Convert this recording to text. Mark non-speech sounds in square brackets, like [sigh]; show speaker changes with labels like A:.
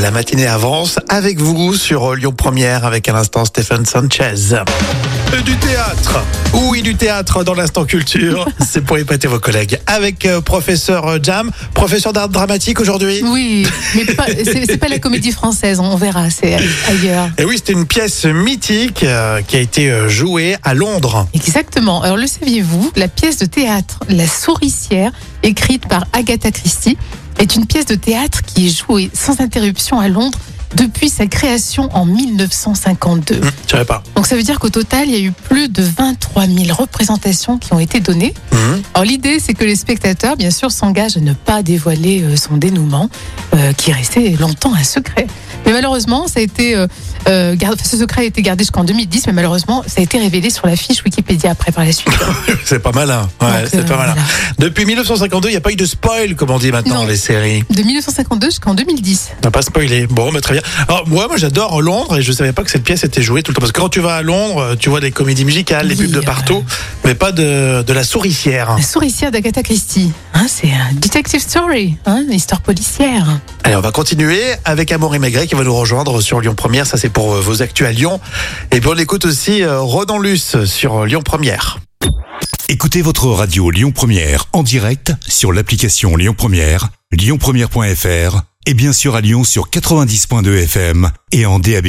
A: La matinée avance avec vous sur Lyon Première avec à l'instant Stéphane Sanchez. Euh, Du théâtre, oui du théâtre dans l'instant culture, [laughs] c'est pour épater vos collègues. Avec euh, professeur Jam, professeur d'art dramatique aujourd'hui.
B: Oui, mais [laughs] c'est pas la comédie française, on verra, c'est ailleurs.
A: Et oui, c'était une pièce mythique euh, qui a été euh, jouée à Londres.
B: Exactement. Alors le saviez-vous, la pièce de théâtre La Souricière, écrite par Agatha Christie, est une pièce de théâtre qui est jouée sans interruption à Londres depuis sa création en 1952.
A: Hum, Je savais pas.
B: Donc ça veut dire qu'au total, il y a eu plus de 23 000 représentations qui ont été données.
A: Hum.
B: Alors l'idée, c'est que les spectateurs, bien sûr, s'engagent à ne pas dévoiler euh, son dénouement, euh, qui est resté longtemps un secret. Mais malheureusement, ça a été euh, euh, ce secret a été gardé jusqu'en 2010, mais malheureusement, ça a été révélé sur la fiche Wikipédia après par la suite. [laughs]
A: C'est pas malin. Ouais,
B: Donc,
A: c'est
B: euh,
A: pas malin.
B: voilà.
A: Depuis 1952, il n'y a pas eu de spoil, comme on dit maintenant
B: Non.
A: dans les séries.
B: De 1952 jusqu'en 2010.
A: On n'a pas spoilé. Bon, mais très bien. Alors, moi, moi, j'adore Londres et je savais pas que cette pièce était jouée tout le temps. Parce que quand tu vas à Londres, tu vois des comédies musicales, des
B: Oui,
A: pubs de
B: euh,
A: partout, mais pas de, de la souricière.
B: La souricière d'Agatha Christie. Hein, c'est un detective story, hein, une histoire policière.
A: Allez, on va continuer avec Amaury Maigret qui va nous rejoindre sur Lyon Première. Ça, c'est pour euh, vos actus à Lyon. Et puis, on écoute aussi euh, Ronan Luce sur Lyon Première.
C: Écoutez votre radio Lyon Première en direct sur l'application Lyon Première, lyonpremière.fr et bien sûr à Lyon sur 90.2 FM et en DAB+.